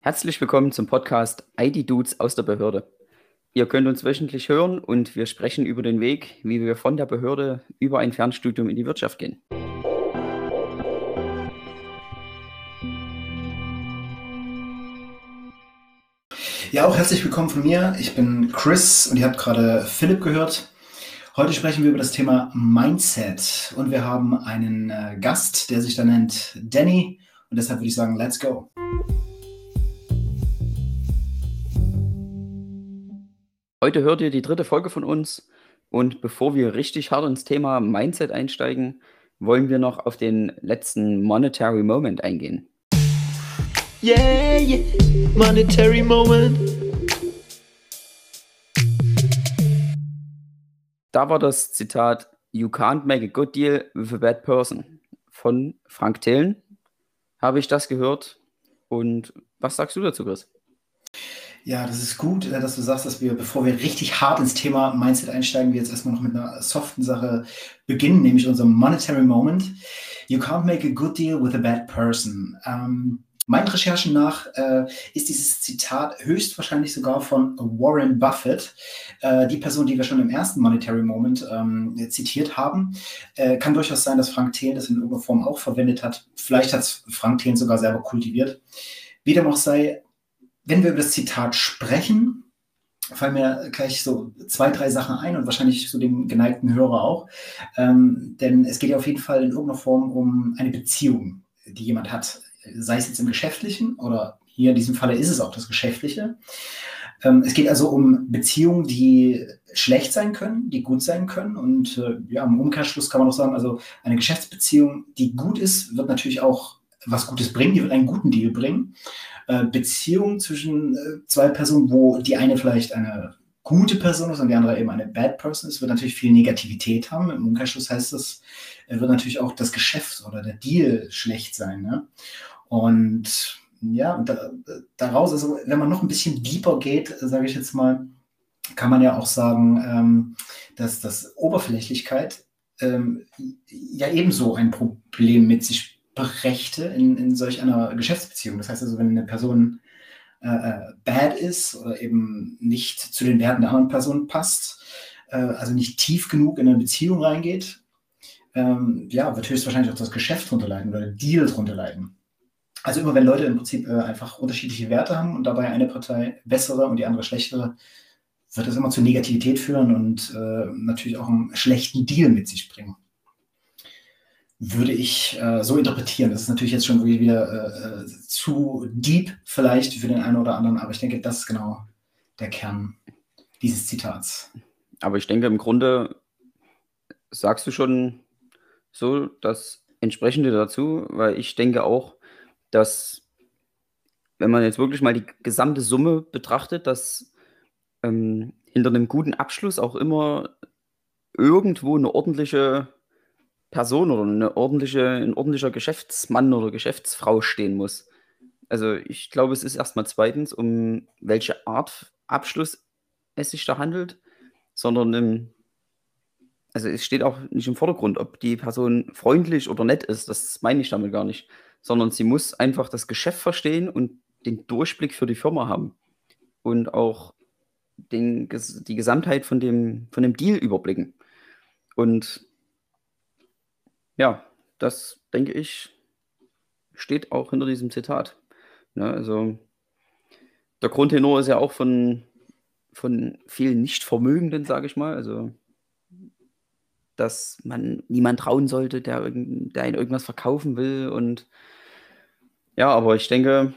Herzlich willkommen zum Podcast ID Dudes aus der Behörde. Ihr könnt uns wöchentlich hören und wir sprechen über den Weg, wie wir von der Behörde über ein Fernstudium in die Wirtschaft gehen. Ja, auch herzlich willkommen von mir. Ich bin Chris und ihr habt gerade Philipp gehört. Heute sprechen wir über das Thema Mindset und wir haben einen äh, Gast, der sich da nennt Danny und deshalb würde ich sagen, let's go. Heute hört ihr die dritte Folge von uns und bevor wir richtig hart ins Thema Mindset einsteigen, wollen wir noch auf den letzten Monetary Moment eingehen. Yeah, yeah. Monetary Moment. Da war das Zitat You can't make a good deal with a bad person von Frank Thelen. Habe ich das gehört? Und was sagst du dazu, Chris? Ja, das ist gut, äh, dass du sagst, dass wir, bevor wir richtig hart ins Thema Mindset einsteigen, wir jetzt erstmal noch mit einer soften Sache beginnen, nämlich unserem Monetary Moment. You can't make a good deal with a bad person. Ähm, meinen Recherchen nach äh, ist dieses Zitat höchstwahrscheinlich sogar von Warren Buffett, äh, die Person, die wir schon im ersten Monetary Moment ähm, zitiert haben. Äh, kann durchaus sein, dass Frank Thelen das in irgendeiner Form auch verwendet hat. Vielleicht hat es Frank Thelen sogar selber kultiviert. Wie dem auch sei, wenn wir über das Zitat sprechen, fallen mir gleich so zwei, drei Sachen ein und wahrscheinlich so dem geneigten Hörer auch. Ähm, denn es geht ja auf jeden Fall in irgendeiner Form um eine Beziehung, die jemand hat. Sei es jetzt im Geschäftlichen oder hier in diesem Falle ist es auch das Geschäftliche. Ähm, es geht also um Beziehungen, die schlecht sein können, die gut sein können. Und äh, ja, im Umkehrschluss kann man auch sagen, also eine Geschäftsbeziehung, die gut ist, wird natürlich auch was Gutes bringen, die wird einen guten Deal bringen. Äh, Beziehung zwischen äh, zwei Personen, wo die eine vielleicht eine gute Person ist und die andere eben eine Bad Person ist, wird natürlich viel Negativität haben. Im Umkehrschluss heißt das, wird natürlich auch das Geschäft oder der Deal schlecht sein. Ne? Und ja, da, daraus, also wenn man noch ein bisschen deeper geht, sage ich jetzt mal, kann man ja auch sagen, ähm, dass das Oberflächlichkeit ähm, ja ebenso ein Problem mit sich Rechte in, in solch einer Geschäftsbeziehung. Das heißt also, wenn eine Person äh, äh, bad ist oder eben nicht zu den Werten der anderen Person passt, äh, also nicht tief genug in eine Beziehung reingeht, ähm, ja, wird höchstwahrscheinlich auch das Geschäft drunter leiden oder der Deal drunter leiden. Also immer wenn Leute im Prinzip äh, einfach unterschiedliche Werte haben und dabei eine Partei bessere und die andere schlechtere, wird das immer zu Negativität führen und äh, natürlich auch einen schlechten Deal mit sich bringen würde ich äh, so interpretieren. Das ist natürlich jetzt schon wieder äh, äh, zu deep vielleicht für den einen oder anderen, aber ich denke, das ist genau der Kern dieses Zitats. Aber ich denke, im Grunde sagst du schon so das Entsprechende dazu, weil ich denke auch, dass wenn man jetzt wirklich mal die gesamte Summe betrachtet, dass ähm, hinter einem guten Abschluss auch immer irgendwo eine ordentliche Person oder eine ordentliche, ein ordentlicher Geschäftsmann oder Geschäftsfrau stehen muss. Also ich glaube, es ist erstmal zweitens, um welche Art Abschluss es sich da handelt, sondern im, also es steht auch nicht im Vordergrund, ob die Person freundlich oder nett ist, das meine ich damit gar nicht, sondern sie muss einfach das Geschäft verstehen und den Durchblick für die Firma haben und auch den, die Gesamtheit von dem, von dem Deal überblicken. Und ja, das denke ich, steht auch hinter diesem Zitat. Ne, also der Grundtenor ist ja auch von, von vielen Nichtvermögenden, sage ich mal. Also, dass man niemand trauen sollte, der, der einen irgendwas verkaufen will. Und ja, aber ich denke,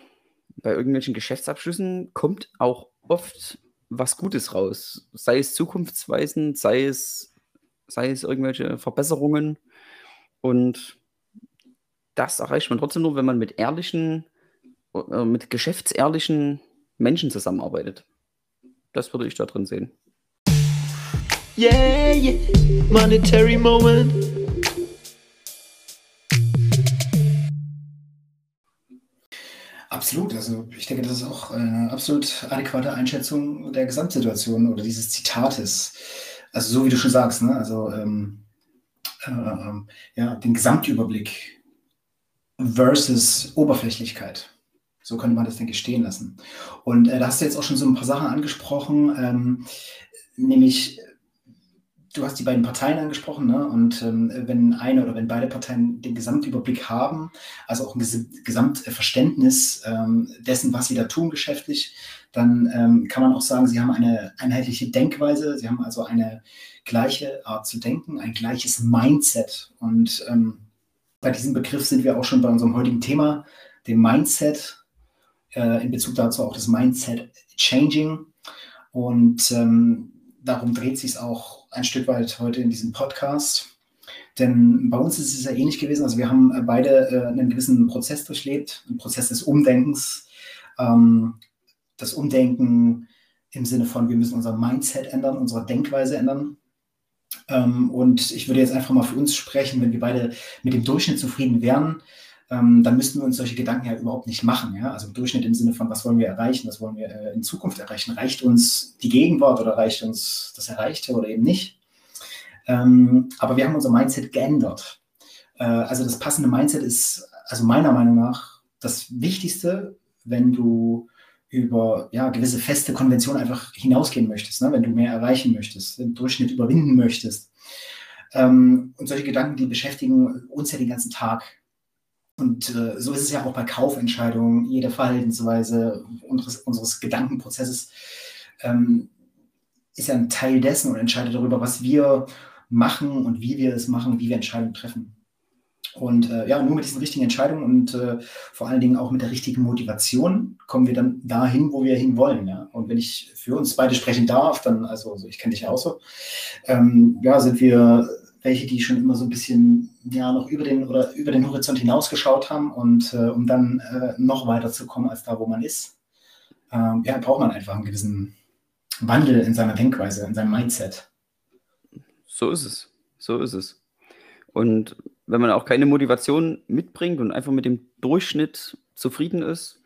bei irgendwelchen Geschäftsabschlüssen kommt auch oft was Gutes raus. Sei es zukunftsweisend, sei es, sei es irgendwelche Verbesserungen. Und das erreicht man trotzdem nur, wenn man mit ehrlichen, äh, mit geschäftsehrlichen Menschen zusammenarbeitet. Das würde ich da drin sehen. Yeah, yeah. Monetary Moment. Absolut. Also ich denke, das ist auch eine absolut adäquate Einschätzung der Gesamtsituation oder dieses Zitates. Also so wie du schon sagst, ne? also ähm, äh, äh, ja, den Gesamtüberblick versus Oberflächlichkeit. So könnte man das, denke ich, stehen lassen. Und äh, da hast du jetzt auch schon so ein paar Sachen angesprochen, ähm, nämlich du hast die beiden Parteien angesprochen, ne? und ähm, wenn eine oder wenn beide Parteien den Gesamtüberblick haben, also auch ein Ges Gesamtverständnis ähm, dessen, was sie da tun geschäftlich, dann ähm, kann man auch sagen, sie haben eine einheitliche Denkweise, sie haben also eine gleiche Art zu denken, ein gleiches Mindset. Und ähm, bei diesem Begriff sind wir auch schon bei unserem heutigen Thema, dem Mindset, äh, in Bezug dazu auch das Mindset Changing. Und ähm, darum dreht sich es auch ein Stück weit heute in diesem Podcast. Denn bei uns ist es ja ähnlich gewesen. Also wir haben äh, beide äh, einen gewissen Prozess durchlebt, einen Prozess des Umdenkens. Ähm, das Umdenken im Sinne von, wir müssen unser Mindset ändern, unsere Denkweise ändern. Ähm, und ich würde jetzt einfach mal für uns sprechen, wenn wir beide mit dem Durchschnitt zufrieden wären, ähm, dann müssten wir uns solche Gedanken ja überhaupt nicht machen. Ja? Also Durchschnitt im Sinne von, was wollen wir erreichen, was wollen wir äh, in Zukunft erreichen? Reicht uns die Gegenwart oder reicht uns das Erreichte oder eben nicht? Ähm, aber wir haben unser Mindset geändert. Äh, also das passende Mindset ist, also meiner Meinung nach, das Wichtigste, wenn du über ja, gewisse feste Konventionen einfach hinausgehen möchtest, ne? wenn du mehr erreichen möchtest, den Durchschnitt überwinden möchtest. Ähm, und solche Gedanken, die beschäftigen uns ja den ganzen Tag. Und äh, so ist es ja auch bei Kaufentscheidungen, jede Verhaltensweise unseres, unseres Gedankenprozesses ähm, ist ja ein Teil dessen und entscheidet darüber, was wir machen und wie wir es machen, wie wir Entscheidungen treffen. Und äh, ja, nur mit diesen richtigen Entscheidungen und äh, vor allen Dingen auch mit der richtigen Motivation kommen wir dann dahin, wo wir hinwollen. Ja? Und wenn ich für uns beide sprechen darf, dann, also, also ich kenne dich ja auch so, ähm, ja, sind wir welche, die schon immer so ein bisschen ja noch über den oder über den Horizont hinausgeschaut haben und äh, um dann äh, noch weiter zu kommen als da, wo man ist, ähm, ja, braucht man einfach einen gewissen Wandel in seiner Denkweise, in seinem Mindset. So ist es. So ist es. Und wenn man auch keine Motivation mitbringt und einfach mit dem Durchschnitt zufrieden ist,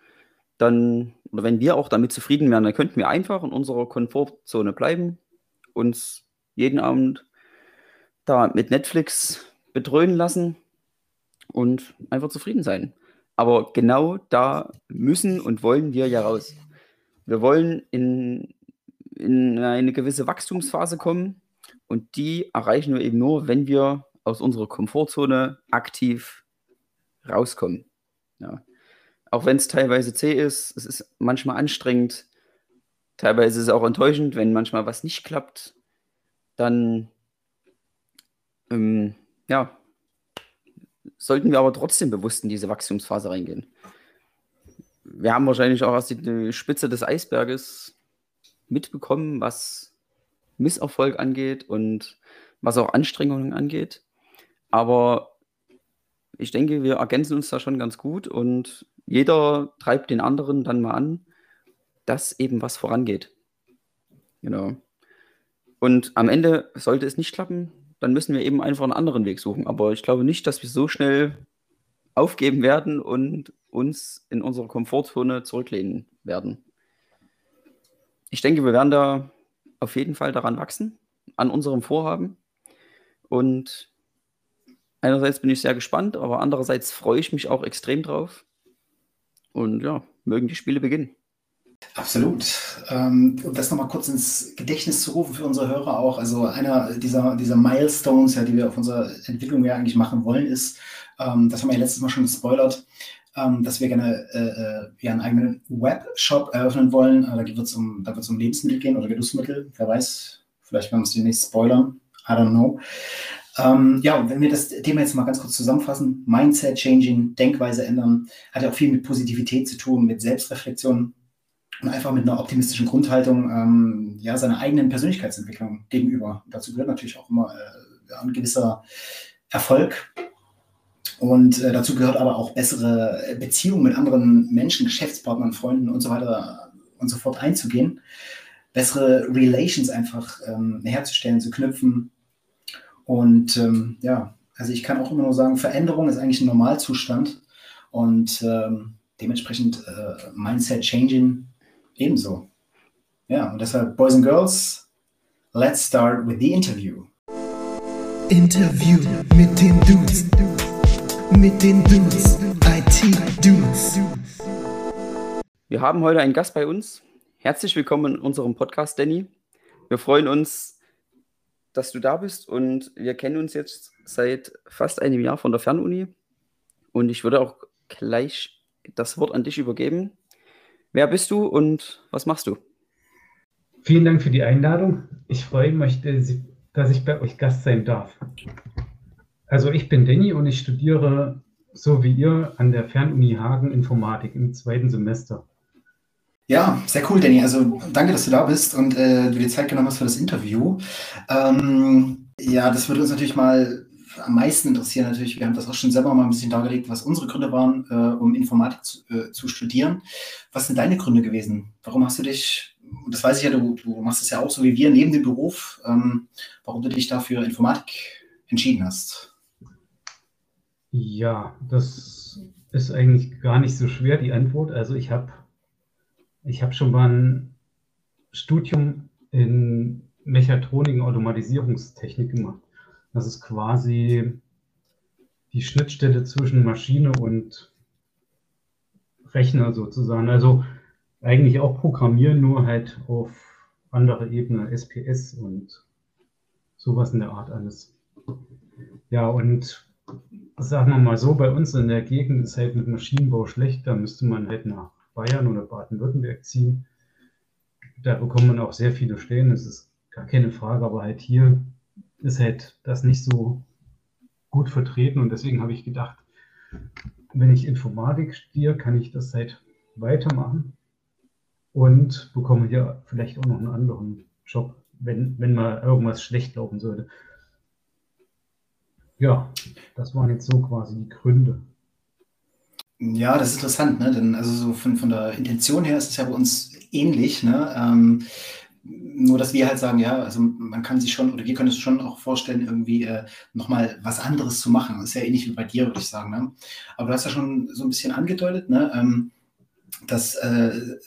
dann, oder wenn wir auch damit zufrieden wären, dann könnten wir einfach in unserer Komfortzone bleiben, uns jeden Abend da mit Netflix bedröhnen lassen und einfach zufrieden sein. Aber genau da müssen und wollen wir ja raus. Wir wollen in, in eine gewisse Wachstumsphase kommen und die erreichen wir eben nur, wenn wir aus unserer Komfortzone aktiv rauskommen. Ja. Auch wenn es teilweise zäh ist, es ist manchmal anstrengend, teilweise ist es auch enttäuschend, wenn manchmal was nicht klappt, dann ähm, ja, sollten wir aber trotzdem bewusst in diese Wachstumsphase reingehen. Wir haben wahrscheinlich auch erst die Spitze des Eisberges mitbekommen, was Misserfolg angeht und was auch Anstrengungen angeht. Aber ich denke, wir ergänzen uns da schon ganz gut und jeder treibt den anderen dann mal an, dass eben was vorangeht. Genau. Und am Ende sollte es nicht klappen, dann müssen wir eben einfach einen anderen Weg suchen. Aber ich glaube nicht, dass wir so schnell aufgeben werden und uns in unserer Komfortzone zurücklehnen werden. Ich denke, wir werden da auf jeden Fall daran wachsen, an unserem Vorhaben. Und einerseits bin ich sehr gespannt, aber andererseits freue ich mich auch extrem drauf. Und ja, mögen die Spiele beginnen. Absolut. Ähm, um das nochmal kurz ins Gedächtnis zu rufen für unsere Hörer auch. Also einer dieser, dieser Milestones, ja, die wir auf unserer Entwicklung ja eigentlich machen wollen, ist, ähm, das haben wir ja letztes Mal schon gespoilert, ähm, dass wir gerne äh, äh ja, einen eigenen Webshop eröffnen wollen. Äh, da wird es um, um Lebensmittel gehen oder Genussmittel. Wer weiß, vielleicht werden wir es demnächst spoilern. I don't know. Ähm, ja, und wenn wir das Thema jetzt mal ganz kurz zusammenfassen, Mindset changing, Denkweise ändern, hat ja auch viel mit Positivität zu tun, mit Selbstreflexion, und einfach mit einer optimistischen Grundhaltung ähm, ja, seiner eigenen Persönlichkeitsentwicklung gegenüber. Dazu gehört natürlich auch immer äh, ein gewisser Erfolg. Und äh, dazu gehört aber auch bessere Beziehungen mit anderen Menschen, Geschäftspartnern, Freunden und so weiter und so fort einzugehen. Bessere Relations einfach ähm, herzustellen, zu knüpfen. Und ähm, ja, also ich kann auch immer nur sagen, Veränderung ist eigentlich ein Normalzustand. Und ähm, dementsprechend äh, Mindset changing ebenso. Ja, und deshalb, Boys and Girls, let's start with the interview. Interview mit den Dudes. Mit den Dudes. IT-Dudes. Wir haben heute einen Gast bei uns. Herzlich willkommen in unserem Podcast, Danny. Wir freuen uns, dass du da bist und wir kennen uns jetzt seit fast einem Jahr von der Fernuni. Und ich würde auch gleich das Wort an dich übergeben. Wer bist du und was machst du? Vielen Dank für die Einladung. Ich freue mich, dass ich bei euch Gast sein darf. Also ich bin Danny und ich studiere so wie ihr an der Fernuni Hagen Informatik im zweiten Semester. Ja, sehr cool, Danny. Also danke, dass du da bist und äh, du dir Zeit genommen hast für das Interview. Ähm, ja, das würde uns natürlich mal am meisten interessieren. Natürlich, wir haben das auch schon selber mal ein bisschen dargelegt, was unsere Gründe waren, äh, um Informatik zu, äh, zu, studieren. Was sind deine Gründe gewesen? Warum hast du dich und das weiß ich ja, du, du machst es ja auch so wie wir neben dem Beruf, ähm, warum du dich dafür Informatik entschieden hast. Ja, das ist eigentlich gar nicht so schwer, die Antwort. Also ich habe ich hab schon mal ein Studium in Mechatronik und Automatisierungstechnik gemacht. Das ist quasi die Schnittstelle zwischen Maschine und Rechner sozusagen. Also eigentlich auch programmieren, nur halt auf andere Ebene, SPS und sowas in der Art alles. Ja, und sagen wir mal so, bei uns in der Gegend ist halt mit Maschinenbau schlecht, da müsste man halt nach Bayern oder Baden-Württemberg ziehen. Da bekommt man auch sehr viele Stellen, das ist gar keine Frage, aber halt hier ist halt das nicht so gut vertreten und deswegen habe ich gedacht, wenn ich Informatik studiere, kann ich das halt weitermachen und bekomme hier vielleicht auch noch einen anderen Job, wenn, wenn mal irgendwas schlecht laufen sollte. Ja, das waren jetzt so quasi die Gründe. Ja, das ist interessant, ne? Denn also so von, von der Intention her ist es ja bei uns ähnlich, ne? Ähm, nur, dass wir halt sagen, ja, also man kann sich schon, oder wir können es schon auch vorstellen, irgendwie äh, nochmal was anderes zu machen. Das ist ja ähnlich wie bei dir, würde ich sagen. Ne? Aber du hast ja schon so ein bisschen angedeutet, ne? Ähm, dass, äh,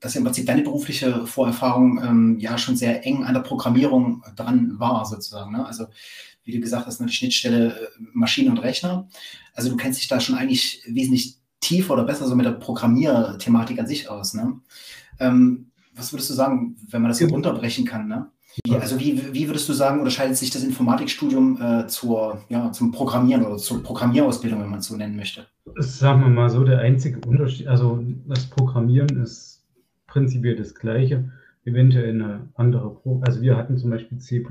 dass im Prinzip deine berufliche Vorerfahrung ähm, ja schon sehr eng an der Programmierung dran war, sozusagen. Ne? Also, wie du gesagt hast, eine Schnittstelle äh, Maschine und Rechner. Also, du kennst dich da schon eigentlich wesentlich tiefer oder besser so mit der Programmierthematik an sich aus. Ne? Ähm, was würdest du sagen, wenn man das so runterbrechen kann? Ne? Wie, also wie, wie würdest du sagen, unterscheidet sich das Informatikstudium äh, zur, ja, zum Programmieren oder zur Programmierausbildung, wenn man es so nennen möchte? Sagen wir mal so, der einzige Unterschied, also das Programmieren ist prinzipiell das gleiche, eventuell eine andere, Pro also wir hatten zum Beispiel C++,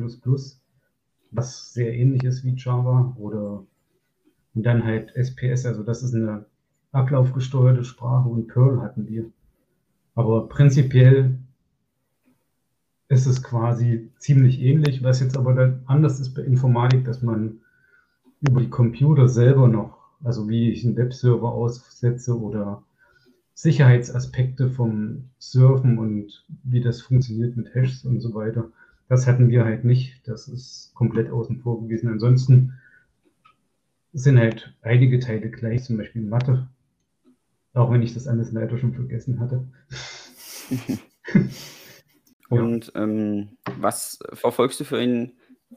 was sehr ähnlich ist wie Java oder und dann halt SPS, also das ist eine ablaufgesteuerte Sprache und Perl hatten wir. Aber prinzipiell ist es quasi ziemlich ähnlich. Was jetzt aber dann anders ist bei Informatik, dass man über die Computer selber noch, also wie ich einen Webserver aussetze oder Sicherheitsaspekte vom Surfen und wie das funktioniert mit Hashes und so weiter. Das hatten wir halt nicht. Das ist komplett außen vor gewesen. Ansonsten sind halt einige Teile gleich, zum Beispiel Mathe. Auch wenn ich das alles leider schon vergessen hatte. Und ähm, was verfolgst du für ein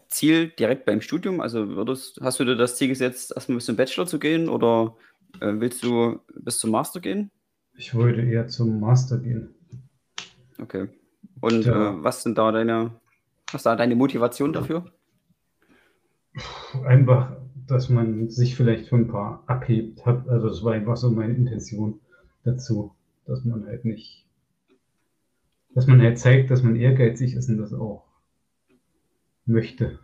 Ziel direkt beim Studium? Also würdest, hast du dir das Ziel gesetzt, erstmal bis zum Bachelor zu gehen oder äh, willst du bis zum Master gehen? Ich wollte eher zum Master gehen. Okay. Und ja. äh, was sind da deine, was da deine Motivation dafür? Einfach, dass man sich vielleicht von ein paar abhebt hat. Also das war einfach so meine Intention dazu, dass man halt nicht dass man halt zeigt, dass man ehrgeizig ist und das auch möchte.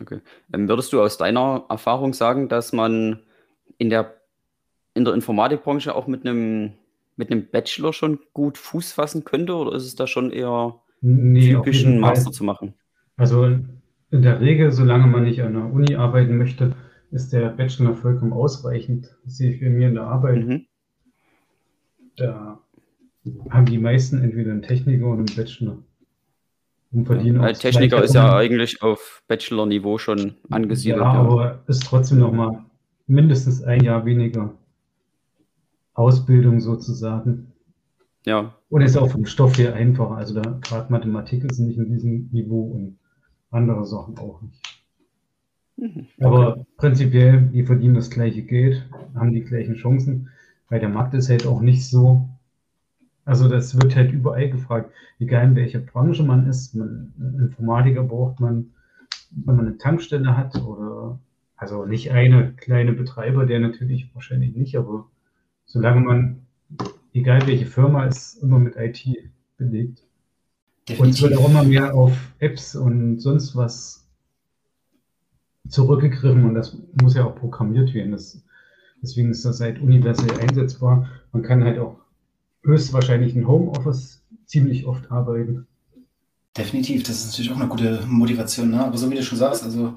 Okay. Ähm, würdest du aus deiner Erfahrung sagen, dass man in der, in der Informatikbranche auch mit einem, mit einem Bachelor schon gut Fuß fassen könnte oder ist es da schon eher nee, typisch, einen Master zu machen? Also in der Regel, solange man nicht an der Uni arbeiten möchte, ist der Bachelor vollkommen ausreichend. Das sehe ich bei mir in der Arbeit. Mhm. Da haben die meisten entweder einen Techniker oder einen Bachelor. Und verdienen ja, Techniker ist ja eigentlich auf Bachelor-Niveau schon angesiedelt. Ja, ja, aber ist trotzdem noch mal mindestens ein Jahr weniger Ausbildung sozusagen. Ja. Und ist auch vom Stoff her einfacher. Also da gerade Mathematik ist nicht in diesem Niveau und andere Sachen auch nicht. Mhm. Aber prinzipiell, die verdienen das gleiche Geld, haben die gleichen Chancen. Weil der Markt ist halt auch nicht so. Also das wird halt überall gefragt, egal in welcher Branche man ist. Man, Informatiker braucht man, wenn man eine Tankstelle hat oder also nicht eine kleine Betreiber, der natürlich wahrscheinlich nicht, aber solange man, egal welche Firma, ist immer mit IT belegt. Definitiv. Und es wird auch immer mehr auf Apps und sonst was zurückgegriffen und das muss ja auch programmiert werden. Das, deswegen ist das halt universell einsetzbar. Man kann halt auch höchstwahrscheinlich in Homeoffice ziemlich oft arbeiten. Definitiv, das ist natürlich auch eine gute Motivation. Ne? Aber so wie du schon sagst, also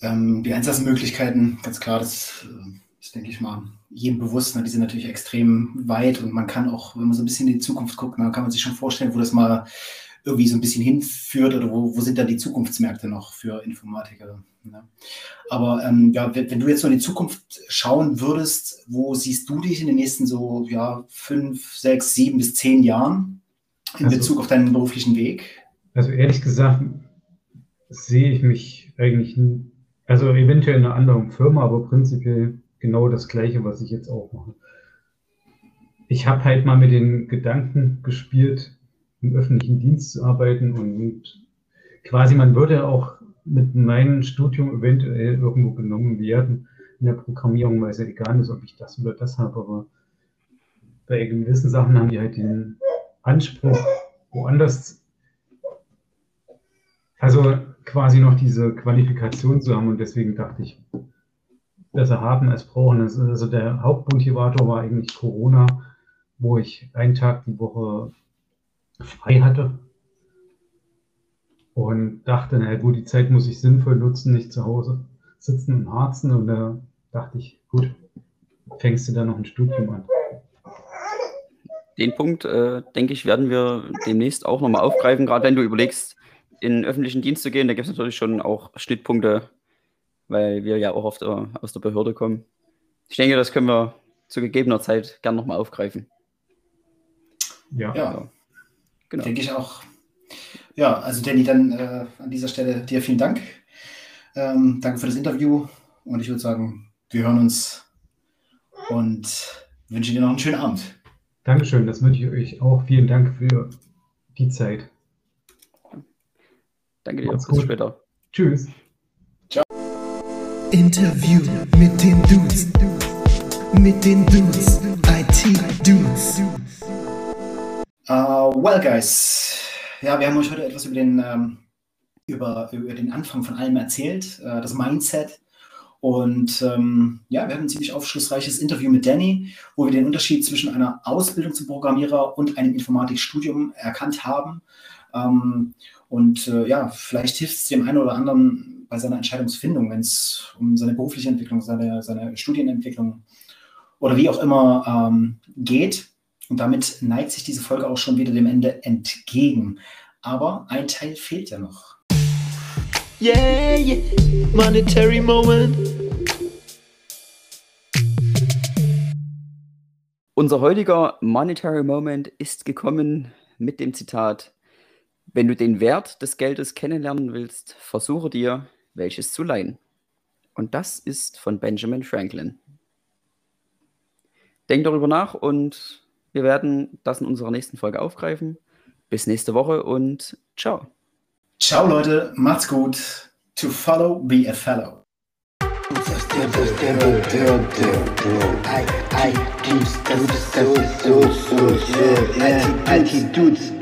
ähm, die Einsatzmöglichkeiten, ganz klar, das äh, ist, denke ich mal, jedem bewusst. Ne? Die sind natürlich extrem weit und man kann auch, wenn man so ein bisschen in die Zukunft guckt, dann kann man sich schon vorstellen, wo das mal irgendwie so ein bisschen hinführt oder wo, wo sind da die Zukunftsmärkte noch für Informatiker. Ne? Aber ähm, ja, wenn, wenn, du jetzt so in die Zukunft schauen würdest, wo siehst du dich in den nächsten so ja, fünf, sechs, sieben bis zehn Jahren in also, Bezug auf deinen beruflichen Weg? Also ehrlich gesagt sehe ich mich eigentlich also eventuell in einer anderen Firma, aber prinzipiell genau das Gleiche, was ich jetzt auch mache. Ich habe halt mal mit den Gedanken gespielt, im öffentlichen Dienst zu arbeiten und quasi man würde auch mit meinem Studium eventuell irgendwo genommen werden in der Programmierung, weil es ja egal ist, ob ich das oder das habe, aber bei gewissen Sachen haben die halt den Anspruch, woanders, also quasi noch diese Qualifikation zu haben und deswegen dachte ich, besser haben als brauchen. Also der Hauptmotivator war eigentlich Corona, wo ich einen Tag die Woche frei hatte und dachte, na gut, die Zeit muss ich sinnvoll nutzen, nicht zu Hause sitzen und harzen und da dachte ich, gut, fängst du da noch ein Studium an. Den Punkt, äh, denke ich, werden wir demnächst auch nochmal aufgreifen, gerade wenn du überlegst, in den öffentlichen Dienst zu gehen, da gibt es natürlich schon auch Schnittpunkte, weil wir ja auch oft äh, aus der Behörde kommen. Ich denke, das können wir zu gegebener Zeit gern nochmal aufgreifen. Ja. ja. Genau. Denke ich auch. Ja, also Danny, dann äh, an dieser Stelle dir vielen Dank. Ähm, danke für das Interview und ich würde sagen, wir hören uns und wünsche dir noch einen schönen Abend. Dankeschön, das wünsche ich euch auch. Vielen Dank für die Zeit. Danke dir. Bis gut. später. Tschüss. Ciao. Interview mit den Dudes. Mit den Dudes. IT Dudes. Uh, well, guys. Ja, wir haben euch heute etwas über den, ähm, über, über den Anfang von allem erzählt, äh, das Mindset. Und ähm, ja, wir hatten ein ziemlich aufschlussreiches Interview mit Danny, wo wir den Unterschied zwischen einer Ausbildung zum Programmierer und einem Informatikstudium erkannt haben. Ähm, und äh, ja, vielleicht hilft es dem einen oder anderen bei seiner Entscheidungsfindung, wenn es um seine berufliche Entwicklung, seine, seine Studienentwicklung oder wie auch immer ähm, geht. Und damit neigt sich diese Folge auch schon wieder dem Ende entgegen. Aber ein Teil fehlt ja noch. Yeah, yeah. monetary moment. Unser heutiger Monetary Moment ist gekommen mit dem Zitat wenn du den Wert des Geldes kennenlernen willst, versuche dir, welches zu leihen. Und das ist von Benjamin Franklin. Denk darüber nach und wir werden das in unserer nächsten Folge aufgreifen. Bis nächste Woche und ciao. Ciao Leute, macht's gut. To follow, be a fellow. IT dudes,